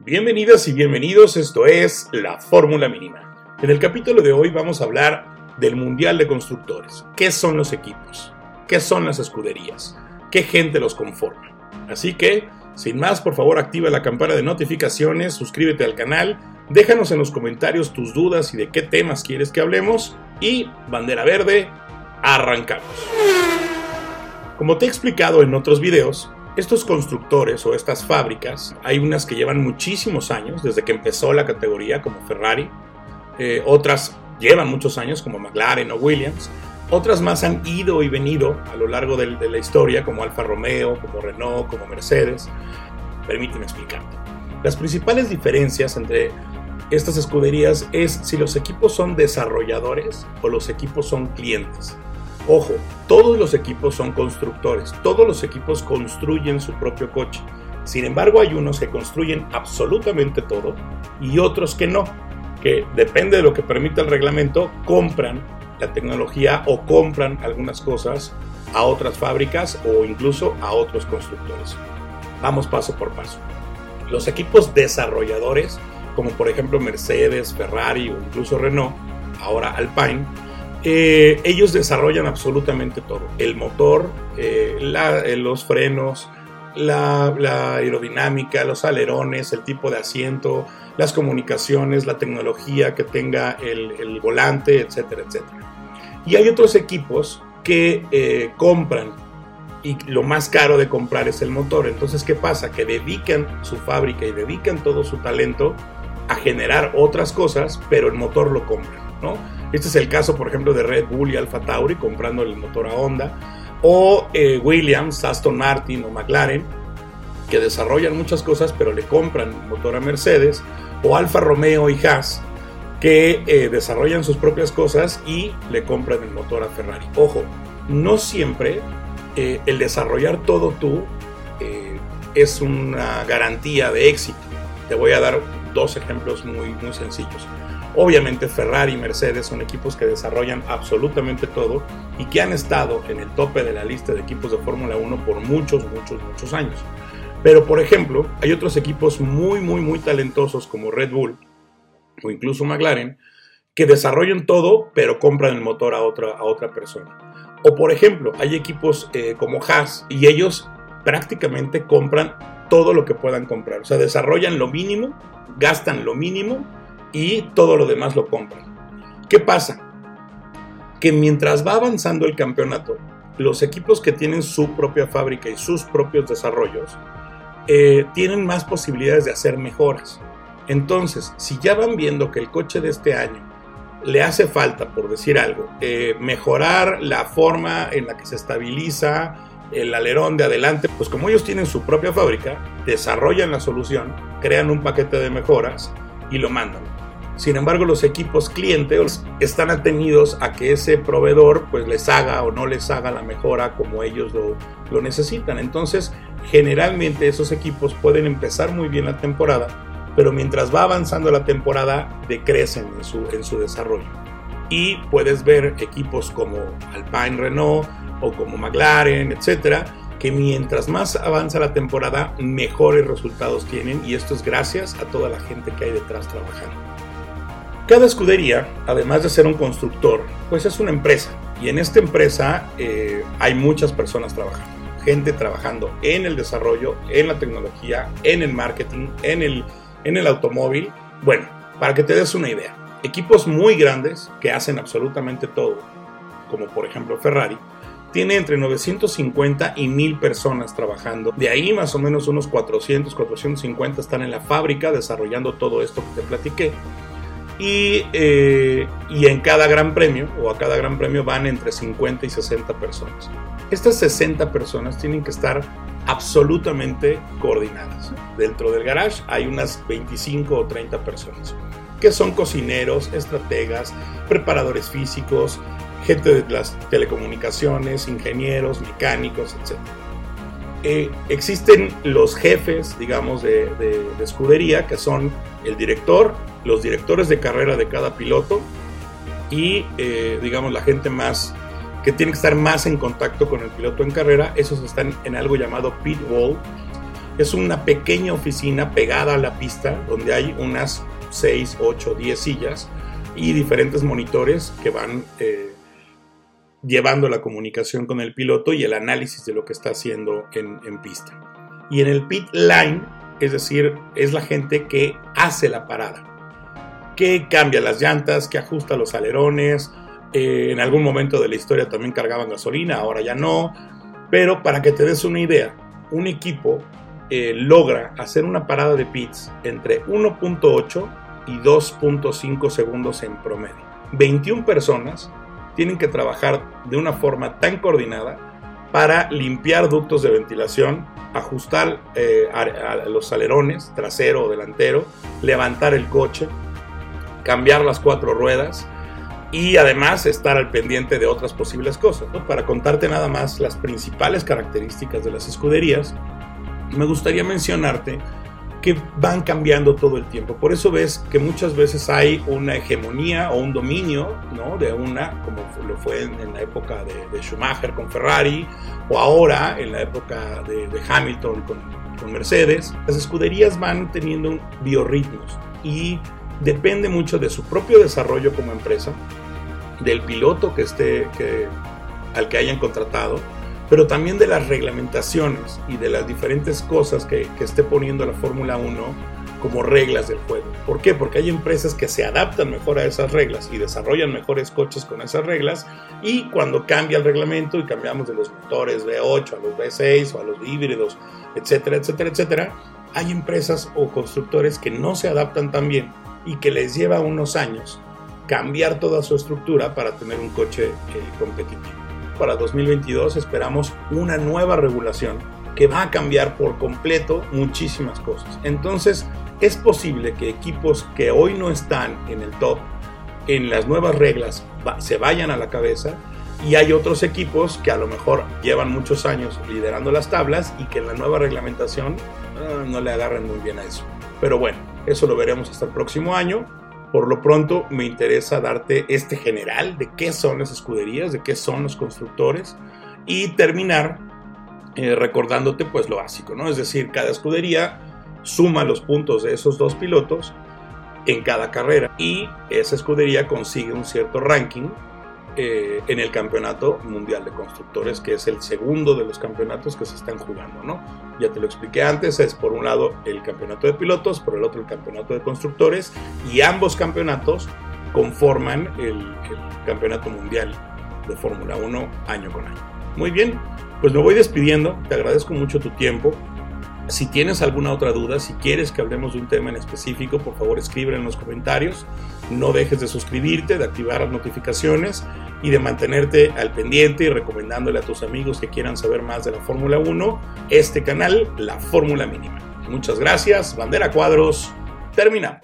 Bienvenidas y bienvenidos, esto es la Fórmula Mínima. En el capítulo de hoy vamos a hablar del Mundial de Constructores. ¿Qué son los equipos? ¿Qué son las escuderías? ¿Qué gente los conforma? Así que, sin más, por favor activa la campana de notificaciones, suscríbete al canal, déjanos en los comentarios tus dudas y de qué temas quieres que hablemos y, bandera verde, arrancamos. Como te he explicado en otros videos, estos constructores o estas fábricas, hay unas que llevan muchísimos años, desde que empezó la categoría, como Ferrari, eh, otras llevan muchos años, como McLaren o Williams, otras más han ido y venido a lo largo de, de la historia, como Alfa Romeo, como Renault, como Mercedes. Permíteme explicarte. Las principales diferencias entre estas escuderías es si los equipos son desarrolladores o los equipos son clientes. Ojo, todos los equipos son constructores, todos los equipos construyen su propio coche. Sin embargo, hay unos que construyen absolutamente todo y otros que no, que depende de lo que permita el reglamento, compran la tecnología o compran algunas cosas a otras fábricas o incluso a otros constructores. Vamos paso por paso. Los equipos desarrolladores, como por ejemplo Mercedes, Ferrari o incluso Renault, ahora Alpine, eh, ellos desarrollan absolutamente todo. El motor, eh, eh, los frenos, la, aerodinámica, los alerones, el tipo de asiento, las comunicaciones, la tecnología que tenga el, volante, etcétera, etcétera. Y hay otros equipos que compran y lo más caro de comprar es el motor. Entonces, ¿qué pasa? Que dedican su fábrica y dedican todo su talento a generar otras cosas, pero el motor lo compran, ¿no? Este es el caso, por ejemplo, de Red Bull y Alfa Tauri comprando el motor a Honda, o eh, Williams, Aston Martin o McLaren, que desarrollan muchas cosas, pero le compran el motor a Mercedes, o Alfa Romeo y Haas, que eh, desarrollan sus propias cosas y le compran el motor a Ferrari. Ojo, no siempre eh, el desarrollar todo tú es una garantía de éxito. Te voy a dar dos ejemplos muy, muy sencillos. Obviamente Ferrari y Mercedes son equipos que desarrollan absolutamente todo y que han estado en el tope de la lista de equipos de Fórmula 1 por muchos, muchos, muchos años. Pero por ejemplo, hay otros equipos muy, muy, muy talentosos como Red Bull o incluso McLaren que desarrollan todo pero compran el motor a otra, a otra persona. O por ejemplo, hay equipos eh, como Haas y ellos prácticamente compran todo lo que puedan comprar. O sea, desarrollan lo mínimo, gastan lo mínimo y todo lo demás lo compran. ¿Qué pasa? Que mientras va avanzando el campeonato, los equipos que tienen su propia fábrica y sus propios desarrollos eh, tienen más posibilidades de hacer mejoras. Entonces, si ya van viendo que el coche de este año le hace falta, por decir algo, eh, mejorar la forma en la que se estabiliza el alerón de adelante, pues como ellos tienen su propia fábrica, desarrollan la solución, crean un paquete de mejoras y lo mandan. Sin embargo, los equipos clientes están atenidos a que ese proveedor pues les haga o no les haga la mejora como ellos lo, necesitan. Entonces, generalmente esos equipos pueden empezar muy bien la temporada, pero mientras va avanzando la temporada decrecen en su, en su desarrollo. Y puedes ver equipos como Alpine Renault o como McLaren, etcétera, que mientras más avanza la temporada, mejores resultados tienen y esto es gracias a toda la gente que hay detrás trabajando. Cada escudería, además de ser un constructor, pues es una empresa. Y en esta empresa eh, hay muchas personas trabajando. Gente trabajando en el desarrollo, en la tecnología, en el marketing, en el, en el automóvil. Bueno, para que te des una idea. Equipos muy grandes que hacen absolutamente todo, como por ejemplo Ferrari, tiene entre 950 y 1000 personas trabajando. De ahí más o menos unos 400, 450 están en la fábrica desarrollando todo esto que te platiqué. Eh, y, en cada gran premio o a cada gran premio van entre 50 y 60 personas. Estas 60 personas tienen que estar absolutamente coordinadas. Dentro del garage hay unas 25 o 30 personas que son cocineros, estrategas, preparadores físicos, gente de las telecomunicaciones, ingenieros, mecánicos, etc. Eh, existen los jefes, digamos, de, escudería, que son el director, los directores de carrera de cada piloto y, eh, digamos, la gente más que tiene que estar más en contacto con el piloto en carrera. Esos están en algo llamado pit wall. Es una pequeña oficina pegada a la pista donde hay unas 6, 8, 10 sillas y diferentes monitores que van eh, llevando la comunicación con el piloto y el análisis de lo que está haciendo en, pista. Y en el pit line, es decir, es la gente que hace la parada, que cambia las llantas, que ajusta los alerones, eh, en algún momento de la historia también cargaban gasolina, ahora ya no, pero para que te des una idea, un equipo eh, logra hacer una parada de pits entre 1.8 y 2.5 segundos en promedio. 21 personas tienen que trabajar de una forma tan coordinada para limpiar ductos de ventilación, ajustar eh, los alerones trasero o delantero, levantar el coche, cambiar las cuatro ruedas y además estar al pendiente de otras posibles cosas. Para contarte nada más las principales características de las escuderías, me gustaría mencionarte que van cambiando todo el tiempo. Por eso ves que muchas veces hay una hegemonía o un dominio ¿no? de una, como lo fue en, la época de, Schumacher con Ferrari, o ahora en la época de, Hamilton con, con, Mercedes. Las escuderías van teniendo biorritmos y depende mucho de su propio desarrollo como empresa, del piloto que esté, que, al que hayan contratado, pero también de las reglamentaciones y de las diferentes cosas que, que esté poniendo la Fórmula 1 como reglas del juego. ¿Por qué? Porque hay empresas que se adaptan mejor a esas reglas y desarrollan mejores coches con esas reglas y cuando cambia el reglamento y cambiamos de los motores V8 a los V6 o a los híbridos, etcétera, etcétera, etcétera, hay empresas o constructores que no se adaptan tan bien y que les lleva unos años cambiar toda su estructura para tener un coche eh, competitivo para 2022 esperamos una nueva regulación que va a cambiar por completo muchísimas cosas. Entonces, es posible que equipos que hoy no están en el top, en las nuevas reglas, se vayan a la cabeza y hay otros equipos que a lo mejor llevan muchos años liderando las tablas y que en la nueva reglamentación ah, no le agarren muy bien a eso. Pero bueno, eso lo veremos hasta el próximo año. Por lo pronto me interesa darte este general de qué son las escuderías, de qué son los constructores y terminar eh, recordándote pues lo básico, ¿no? Es decir, cada escudería suma los puntos de esos dos pilotos en cada carrera y esa escudería consigue un cierto ranking eh, en el Campeonato Mundial de Constructores, que es el segundo de los campeonatos que se están jugando, ¿no? Ya te lo expliqué antes, es por un lado el Campeonato de Pilotos, por el otro el Campeonato de Constructores, y ambos campeonatos conforman el, el Campeonato Mundial de Fórmula 1 año con año. Muy bien, pues me voy despidiendo, te agradezco mucho tu tiempo, si tienes alguna otra duda, si quieres que hablemos de un tema en específico, por favor escribe en los comentarios. No dejes de suscribirte, de activar las notificaciones y de mantenerte al pendiente y recomendándole a tus amigos que quieran saber más de la Fórmula 1 este canal, La Fórmula Mínima. Muchas gracias, bandera cuadros, terminamos.